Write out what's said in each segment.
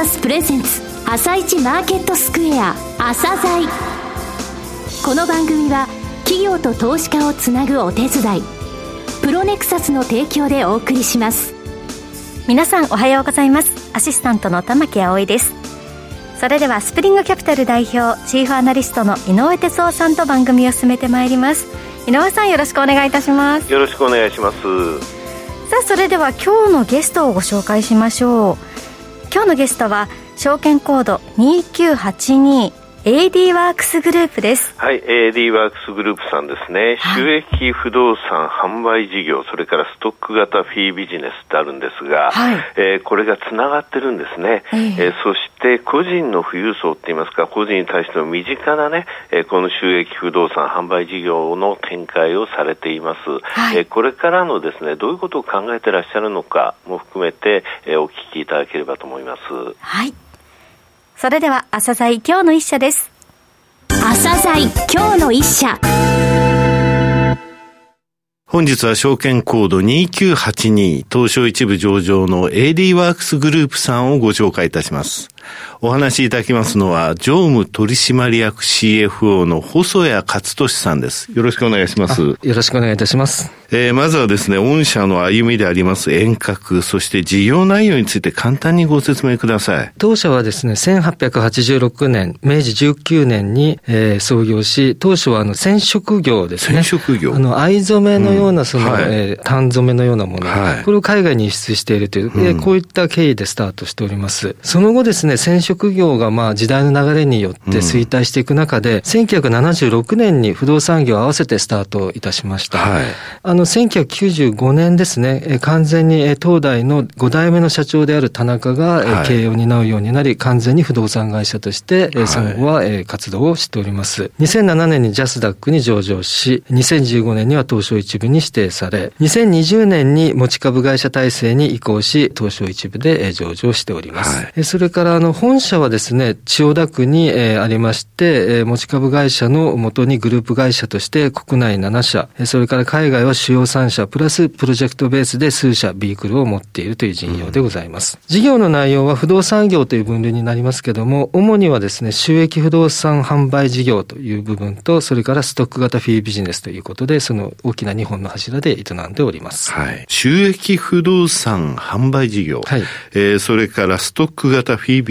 サスプレゼンツ朝一マーケットスクエア朝鮮。この番組は企業と投資家をつなぐお手伝いプロネクサスの提供でお送りします。皆さんおはようございます。アシスタントの玉木葵です。それではスプリングキャピタル代表チーフアナリストの井上哲夫さんと番組を進めてまいります。井上さんよろしくお願いいたします。よろしくお願いします。さあそれでは今日のゲストをご紹介しましょう今日のゲストは証券コード2982 AD ワークスグループです。はい、AD ワークスグループさんですね。はい、収益不動産販売事業、それからストック型フィービジネスってあるんですが、はい、えー、これがつながってるんですね。えー、えー、そして個人の富裕層って言いますか、個人に対しての身近なね、えー、この収益不動産販売事業の展開をされています。はい、えー、これからのですね、どういうことを考えてらっしゃるのかも含めて、えー、お聞きいただければと思います。はい。それでは、朝鮮今日の一社です。朝鮮今日の一社。本日は証券コード2982東証一部上場の AD ワークスグループさんをご紹介いたします。お話しいただきますのは、常務取締役 CFO の細谷勝利さんです。よろしくお願いします。よろしくお願いいたします。えー、まずはですね、御社の歩みであります遠隔、そして事業内容について簡単にご説明ください。当社はですね、1886年、明治19年に、えー、創業し、当初はあの染色業ですね。染色業あの、藍染めのような、その、うんはい、えー、単染めのようなもの、はい、これを海外に輸出しているという、うん、こういった経緯でスタートしております。その後ですね、染色業がまあ時代の流れによって衰退していく中で、うん、1976年に不動産業を合わせてスタートいたしました。はい、あの、1995年ですね、完全に東大の5代目の社長である田中が経営を担うようになり、完全に不動産会社として、その後は活動をしております。2007年にジャスダックに上場し、2015年には東証一部に指定され、2020年に持ち株会社体制に移行し、東証一部で上場しております。はい、それから、あの、本社はですね、千代田区に、えー、ありまして、えー、持ち株会社のもとにグループ会社として国内7社、それから海外は主要3社、プラスプロジェクトベースで数社ビークルを持っているという陣容でございます。うん、事業の内容は不動産業という分類になりますけども、主にはですね、収益不動産販売事業という部分と、それからストック型フィービジネスということで、その大きな日本の柱で営んでおります。はい。収益不動産販売事業、はい、えー、それからストック型フィービジネス、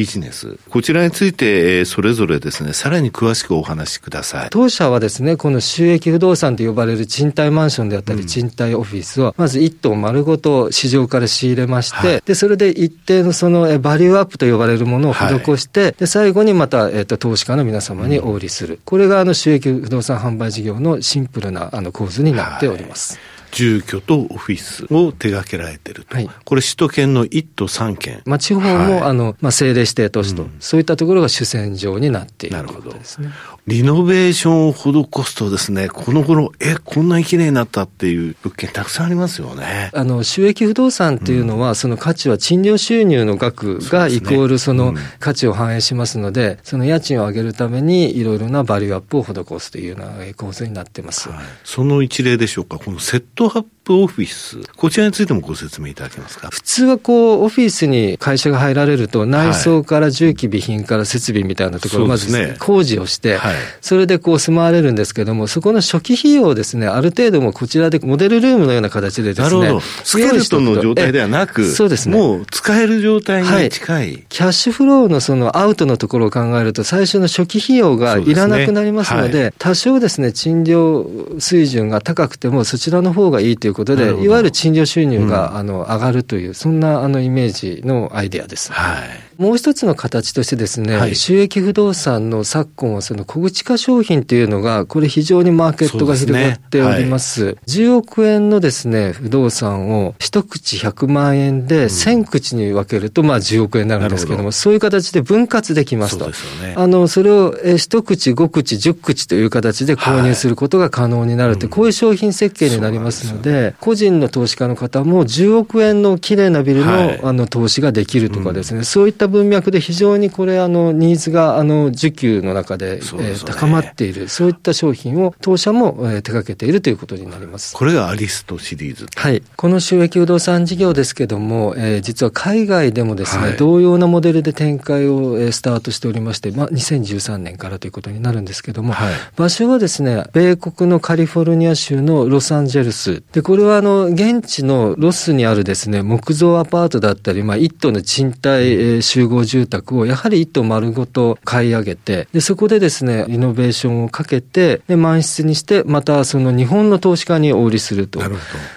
こちらについて、それぞれですね、さらに詳しくお話しください。当社はですね、この収益不動産と呼ばれる賃貸マンションであったり、賃貸オフィスを、まず一棟丸ごと市場から仕入れまして、はい、で、それで一定のそのバリューアップと呼ばれるものを施して、はい、で、最後にまた、えっ、と、投資家の皆様にお売りする。うん、これが、あの、収益不動産販売事業のシンプルな、あの、構図になっております。はい住居とオフィスを手掛けられてると。はい、これ首都圏の1都3県。まあ地方も、はい、あの、まあ政令指定都市と、うん、そういったところが主戦場になっている、ね、なるほどですね。リノベーションを施すとですね、この頃、え、こんなに綺麗になったっていう物件たくさんありますよね。あの、収益不動産っていうのは、うん、その価値は賃料収入の額がイコールその価値を反映しますので、その家賃を上げるためにいろいろなバリューアップを施すというような構図になってます。はい、その一例でしょうか、このセットアップオフィス、こちらについてもご説明いただけますか？普通はこう、オフィスに会社が入られると、内装から重機備品から設備みたいなところ、まず工事をして、それでこう住まわれるんですけども、そこの初期費用をですね、ある程度もこちらでモデルルームのような形でですね、なるほど。スケルトンの状態ではなく、そうですね。もう使える状態に近い。はい、キャッシュフローのそのアウトのところを考えると、最初の初期費用がいらなくなりますので、多少ですね、賃料水準が高くても、そちらの方がいいということで、いわゆる賃料収入が、うん、あの上がるという、そんなあのイメージのアイデアです。はい。もう一つの形としてですね、はい、収益不動産の昨今はその小口化商品というのが、これ非常にマーケットが広がっております。すね。はい、10億円のですね、不動産を一口100万円で1000口に分けると、まあ10億円になるんですけども、ど。そういう形で分割できますと。すね、あの、それを一口、5口、10口という形で購入することが可能になるという、はい、こういう商品設計になりますので、で、個人の投資家の方も10億円の綺麗なビルのはい、あの投資ができるとかですね、うん、そういった文脈で非常にこれ、あのニーズがあの需給の中で、ね、えー、高まっている、そういった商品を当社も、えー、手掛けているということになります。これがアリストシリーズ。はい。この収益不動産事業ですけども、えー、実は海外でもですね、はい、同様なモデルで展開を、えー、スタートしておりまして、まあ、2013年からということになるんですけども、はい、場所はですね、米国のカリフォルニア州のロサンゼルス。で、これはあの、現地のロスにあるですね、木造アパートだったり、まあ、一棟の賃貸、えー、集合住宅をやはり一棟丸ごと買い上げて、で、そこでですね、リノベーションをかけて、で、満室にして、またその日本の投資家にお売りすると。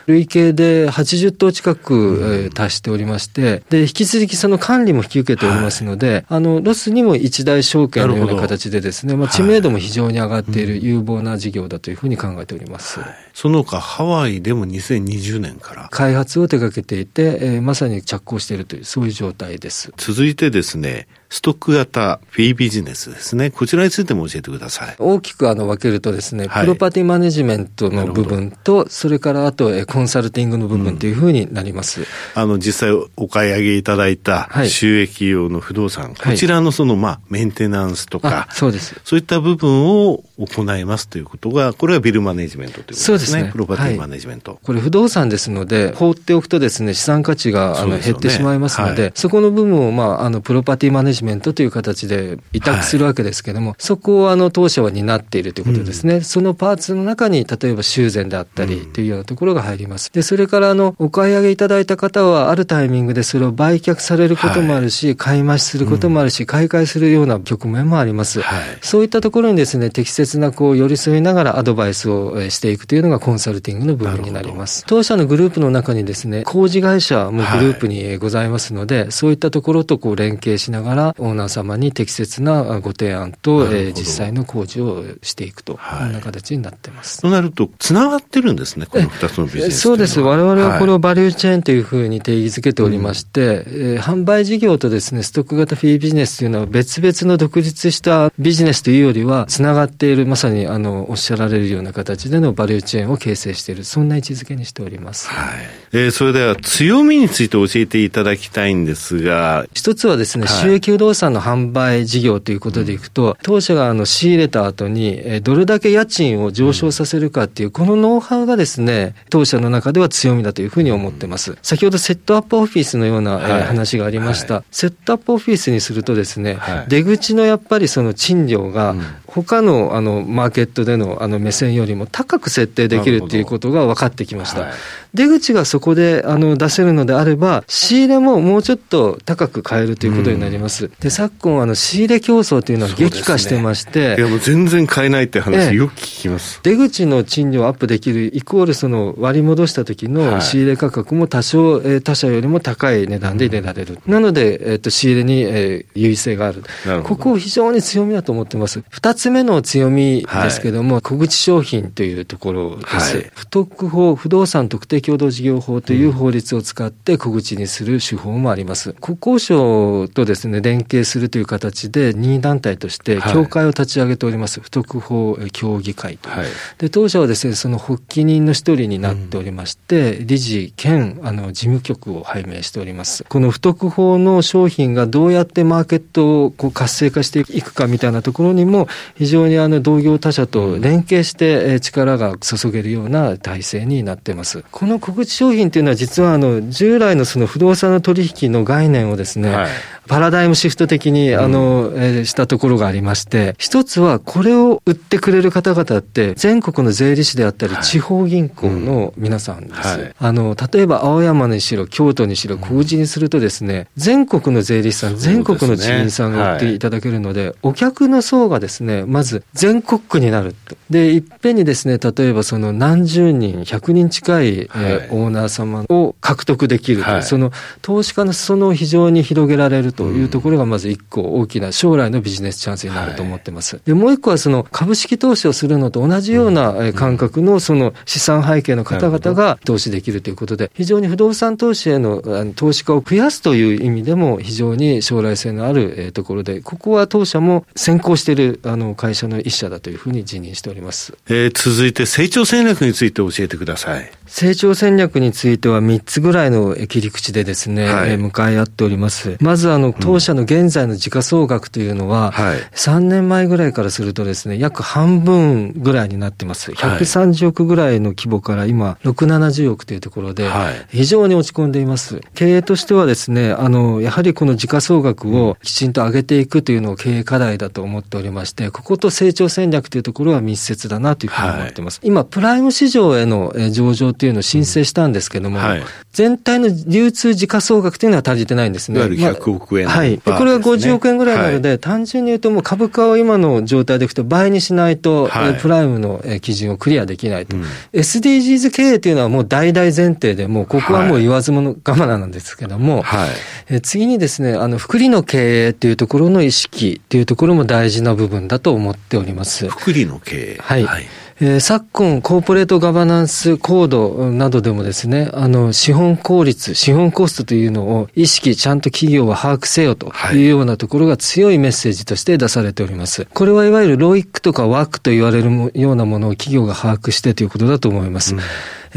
累計で80棟近く、えー、達しておりまして、で、引き続きその管理も引き受けておりますので、はい、あの、ロスにも一大証券のような形でですね、まあ、知名度も非常に上がっている有望な事業だというふうに考えております。はい、その他、ハワイでも2020年から。開発を手掛けていて、えー、まさに着工しているという、そういう状態です。続いてですね、ストック型フィービジネスですね。こちらについても教えてください。大きくあの分けるとですね、はい、プロパティマネジメントの部分と、それからあとコンサルティングの部分というふうになります。うん、あの、実際お買い上げいただいた収益用の不動産、はい、こちらのその、まあ、メンテナンスとか、そうです。そういった部分を行いますということが、これはビルマネジメントということですね。そうですね。プロパティマネジメント。はい、これ不動産ですので、放っておくとですね、資産価値があの、減ってしまいますので、そこの部分を、まあ、あの、プロパティマネジメントという形で委託するわけですけれども、はい、そこをあの当社は担っているということですね、うん、そのパーツの中に、例えば修繕であったりというようなところが入ります。で、それからあのお買い上げいただいた方は、あるタイミングでそれを売却されることもあるし、はい、買い増しすることもあるし、買い替えするような局面もあります。はい、そういったところにですね、適切なこう寄り添いながらアドバイスをしていくというのがコンサルティングの部分になります。当社のグループの中にですね、工事会社もグループにございますので、そういったところとこう連携しながら、オーナー様に適切なご提案と、えー、実際の工事をしていくと、はい、こんな形になってます。となると、つながってるんですね、この2つのビジネスそうです。我々はこれをバリューチェーンというふうに定義づけておりまして、はい、えー、販売事業とですね、ストック型フィービジネスというのは別々の独立したビジネスというよりは、つながっている、まさにあの、おっしゃられるような形でのバリューチェーンを形成している、そんな位置づけにしております。はい。えー、それでは強みについて教えていただきたいんですが、一つはですね、収益不動産の販売事業ということでいくと、当社があの仕入れた後に、どれだけ家賃を上昇させるかっていう、このノウハウがですね、当社の中では強みだというふうに思ってます。先ほどセットアップオフィスのような、はい、話がありました、はい、セットアップオフィスにするとですね、はい、出口のやっぱりその賃料が、他のあのマーケットでのあの目線よりも高く設定できるっていうことが分かってきました。出口がそこであの出せるのであれば、仕入れももうちょっと高く買えるということになります。で、昨今、あの仕入れ競争というのは激化してまして、ね、いやもう全然買えないって話、よく聞きます。出口の賃料アップできるイコールその割り戻した時の仕入れ価格も多少、え他社よりも高い値段で入れられる。なので、えっと、仕入れに、え優位性がある。ここを非常に強みだと思ってます。二つ目の強みですけども、はい、小口商品というところです。はい、不特法、不動産特定共同事業法という法律を使って小口にする手法もあります。国交省とですね、連携するという形で任意団体として協会を立ち上げております。不特法協議会と。はい、で、当社はですね、その発起人の一人になっておりまして、うん、理事兼あの事務局を拝命しております。この不特法の商品がどうやってマーケットをこう活性化していくかみたいなところにも非常にあの同業他社と連携して力が注げるような体制になっています。この小口商品というのは実はあの従来のその不動産の取引の概念をですね、はいパラダイムシフト的に、あの、えー、したところがありまして、一つはこれを売ってくれる方々って、全国の税理士であったり、地方銀行の皆さんです。はい、あの、例えば青山にしろ、京都にしろ、小口にするとですね、全国の税理士さん、全国の地銀さんが売っていただけるので、でねはい、お客の層がですね、まず全国区になると。で、いっぺんにですね、例えばその何十人、100人近い、えー、オーナー様を獲得できると、その投資家の裾野を非常に広げられるというところがまず一個大きな将来のビジネスチャンスになると思ってます。はい、で、もう一個はその株式投資をするのと同じような感覚のその資産背景の方々が投資できるということで、非常に不動産投資への投資家を増やすという意味でも非常に将来性のあるところで、ここは当社も先行しているあの会社の一社だというふうに辞任しております。えー、続いて成長戦略について教えてください。成長長戦略については3つぐらいの切り口でですね、はい、向かい合っております。まずあの、当社の現在の時価総額というのは、はい、3年前ぐらいからするとですね、約半分ぐらいになってます。130億ぐらいの規模から今、6、70億というところで、非常に落ち込んでいます。経営としてはですね、あの、やはりこの時価総額をきちんと上げていくというのを経営課題だと思っておりまして、ここと成長戦略というところは密接だなというふうに思っています。はい、今、プライム市場への上場というのを申請したんですけども、はい、全体の流通時価総額というのは足りてないんですね。いわゆる100億円、まあ、はい。これは50億円ぐらいなので、はい、単純に言うともう株価を今の状態でいくと倍にしないと、はい、プライムの基準をクリアできないと。うん、SDGs 経営というのはもう大々前提で、もうここはもう言わずもの我慢なんですけども、はい、え次にですね、あの、福利の経営というところの意識というところも大事な部分だと思っております。福利の経営。はい。はいえー、昨今、コーポレートガバナンスコードなどでもですね、あの、資本効率、資本コストというのを意識、ちゃんと企業は把握せよというようなところが強いメッセージとして出されております。これはいわゆるロイックとかワークと言われるようなものを企業が把握してということだと思います。うん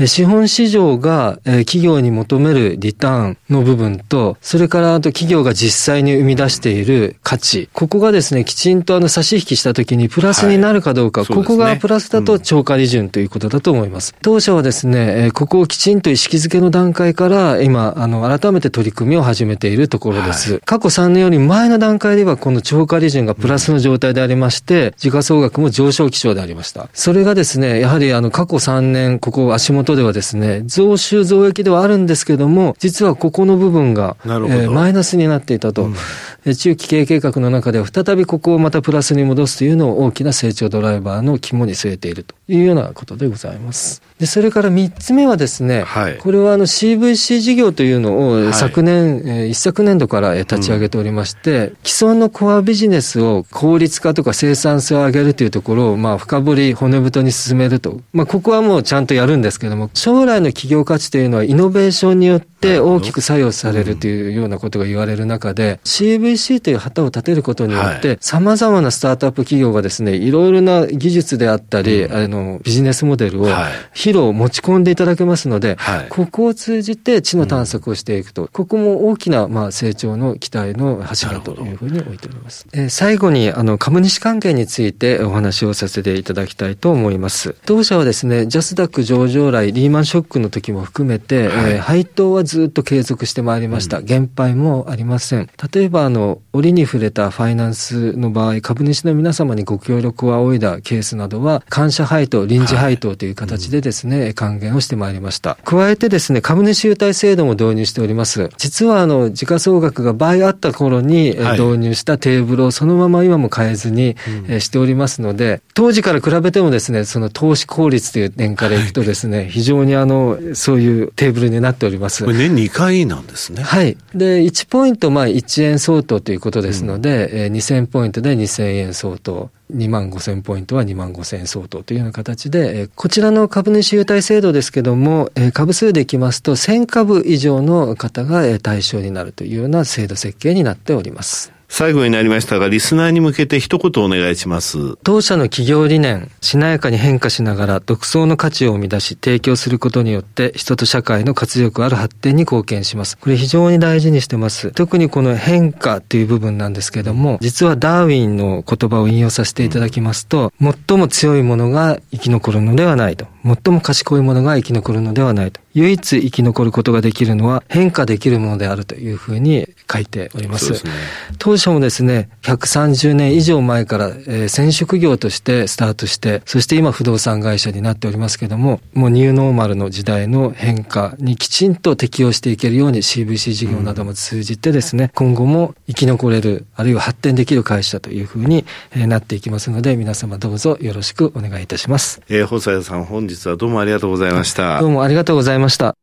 資本市場が企業に求めるリターンの部分と、それからあと企業が実際に生み出している価値、ここがですね、きちんとあの差し引きしたときにプラスになるかどうか、はい、ここがプラスだと超過利潤ということだと思います。うん、当社はですね、ここをきちんと意識づけの段階から今、あの、改めて取り組みを始めているところです。はい、過去3年より前の段階ではこの超過利潤がプラスの状態でありまして、時価総額も上昇基調でありました。それがですね、やはりあの過去3年、ここ足元元ではですね、増収増益ではあるんですけども、実はここの部分が、えー、マイナスになっていたと。うん、中期経営計画の中では再びここをまたプラスに戻すというのを大きな成長ドライバーの肝に据えているというようなことでございます。で、それから3つ目はですね、はい、これはあの CVC 事業というのを昨年、はい、一昨年度から立ち上げておりまして、うん、既存のコアビジネスを効率化とか生産性を上げるというところを、まあ、深掘り、骨太に進めると。まあ、ここはもうちゃんとやるんですけども、将来の企業価値というのはイノベーションによって大きく作用されるというようなことが言われる中で、CVC という旗を立てることによって、様々なスタートアップ企業がですね、いろいろな技術であったり、あの、ビジネスモデルを、披露、持ち込んでいただけますので、はい、ここを通じて地の探索をしていくと、うん、ここも大きな、まあ、成長の期待の柱というふうに置いております。えー、最後に、あの、株主関係についてお話をさせていただきたいと思います。当社はですね、ジャスダック上場来、リーマンショックの時も含めて、はい、えー、配当はずっと継続してまいりました。うん、減配もありません。例えば、あの、折に触れたファイナンスの場合、株主の皆様にご協力を仰いだケースなどは、感謝配当、臨時配当という形でですね、はい、還元をしてまいりました。加えてですね、株主優待制度も導入しております。実はあの、時価総額が倍あった頃に導入したテーブルをそのまま今も変えずに、しておりますので、当時から比べてもですね、その投資効率という点からいくとですね、はい、非常にあの、そういうテーブルになっております。年2回なんですね。はい。で、1ポイントまあ1円相当ということですので、うん、2000ポイントで2000円相当。2万5千ポイントは2万5千円相当というような形で、こちらの株主優待制度ですけども、株数でいきますと1000株以上の方が対象になるというような制度設計になっております。最後になりましたが、リスナーに向けて一言お願いします。当社の企業理念、しなやかに変化しながら独創の価値を生み出し、提供することによって、人と社会の活力ある発展に貢献します。これ非常に大事にしてます。特にこの変化っていう部分なんですけども、実はダーウィンの言葉を引用させていただきますと、最も強いものが生き残るのではないと。最も賢いものが生き残るのではないと。唯一生き残ることができるのは変化できるものであるというふうに書いております。すね、当初もですね、130年以上前から、えー、染色業としてスタートして、そして今不動産会社になっておりますけども、もうニューノーマルの時代の変化にきちんと適応していけるように CVC 事業なども通じてですね、うん、今後も生き残れる、あるいは発展できる会社というふうになっていきますので、皆様どうぞよろしくお願いいたします。えー、細谷さん本日はどうもありがとうございました。どうもありがとうございました。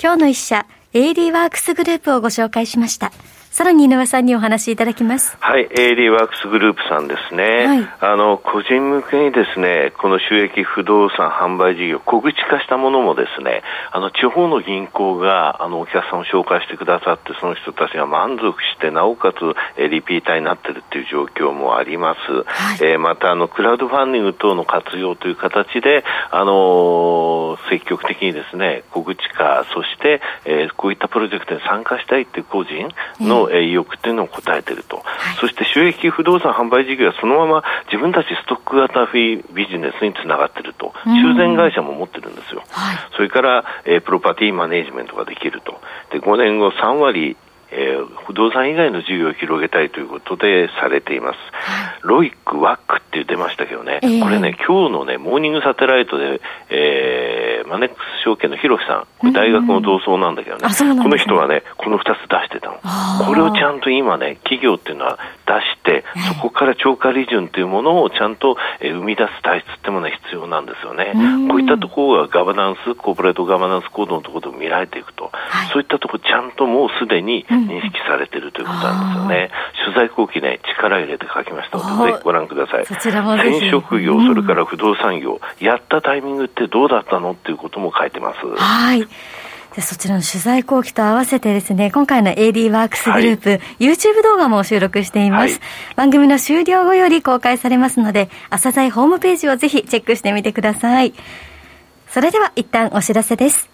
今日の一社、AD ワークスグループをご紹介しました。さらに井上さんにお話しいただきます。はい、AD ワークスグループさんですね。はい、あの、個人向けにですね、この収益不動産販売事業、小口化したものもですね、あの、地方の銀行が、あの、お客さんを紹介してくださって、その人たちが満足して、なおかつ、えリピーターになってるっていう状況もあります。はい、えー、また、あの、クラウドファンディング等の活用という形で、あのー、積極的にですね、小口化、そして、えー、こういったプロジェクトに参加したいっていう個人の、の意欲っていうのを答えていると、はい、そして収益不動産販売事業はそのまま自分たちストック型フィービジネスにつながっていると、修繕会社も持ってるんですよ、はい、それから、えー、プロパティマネジメントができると、で5年後、3割えー、不動産以外の事業を広げたいということでされています。ロイック、ワックって言ってましたけどね、えー、これね、今日のね、モーニングサテライトで、えー、マネックス証券の広木さん、これ大学の同窓なんだけどね、うんうん、この人はね、この2つ出してたの。これをちゃんと今ね、企業っていうのは出して、そこから超過利潤というものをちゃんと、えー、生み出す体質ってものは必要なんですよね。こういったところがガバナンス、コーポレートガバナンスコードのところで見られていくと、はい、そういったところちゃんともうすでに認識されているということなんですよね。取材後期ね、力入れて書きましたので、ぜひご覧ください。そちらも転職業、それから不動産業、やったタイミングってどうだったのっていうことも書いてます。はい。でそちらの取材後期と合わせてですね、今回の AD ワークスグループ、はい、YouTube 動画も収録しています、はい、番組の終了後より公開されますので、朝鮮ホームページをぜひチェックしてみてください。それでは一旦お知らせです。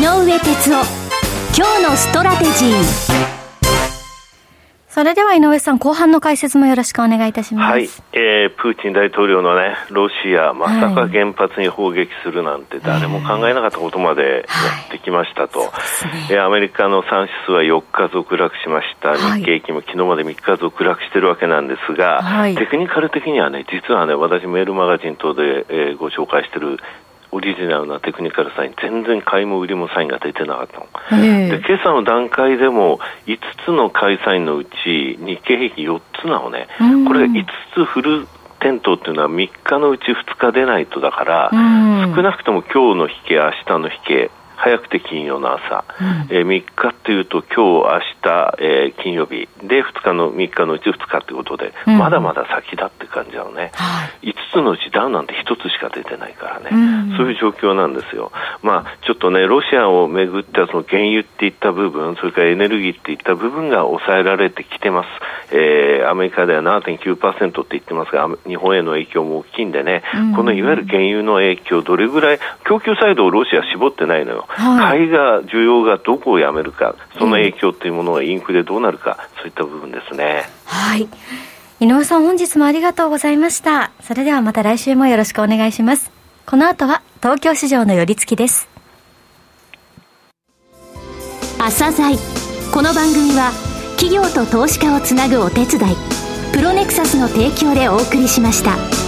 上哲夫。今日のストラテジー。それでは井上さん、後半の解説もよろしくお願いいたします。はい、えー、プーチン大統領のね、ロシア、まさか原発に砲撃するなんて、誰も考えなかったことまでやってきましたと、はい、ね、えー、アメリカの産出は4日続落しました、日経期も昨日まで3日続落してるわけなんですが、はい、テクニカル的にはね、実はね、私、メールマガジン等で、えー、ご紹介してるオリジナルなテクニカルサイン、全然買いも売りもサインが出てなかったの。えー、で今朝の段階でも、5つの買いサインのうち、日経平均4つなのね、これ5つフル点灯っていうのは3日のうち2日出ないとだから、少なくとも今日の引け、明日の引け、早くて金曜の朝、うん、えー、3日っていうと今日、明日、えー、金曜日。で2日の3日のうち2日ってことで、うん、まだまだ先だって感じなのね、はい、5つのうちダウンなんて1つしか出てないからね、うん、そういう状況なんですよ。まあ、ちょっとね、ロシアをめぐってはその原油っていった部分、それからエネルギーっていった部分が抑えられてきてます。えー、アメリカでは7.9%って言ってますが、日本への影響も大きいんでね、このいわゆる原油の影響、どれぐらい、供給サイドをロシア絞ってないのよ。はい、買いが、需要がどこをやめるか、その影響というものがインフレどうなるか、そういった部分ですね。はい。井上さん、本日もありがとうございました。それではまた来週もよろしくお願いします。この後は、東京市場の寄り付きです。朝鮮この番組は、企業と投資家をつなぐお手伝い、プロネクサスの提供でお送りしました。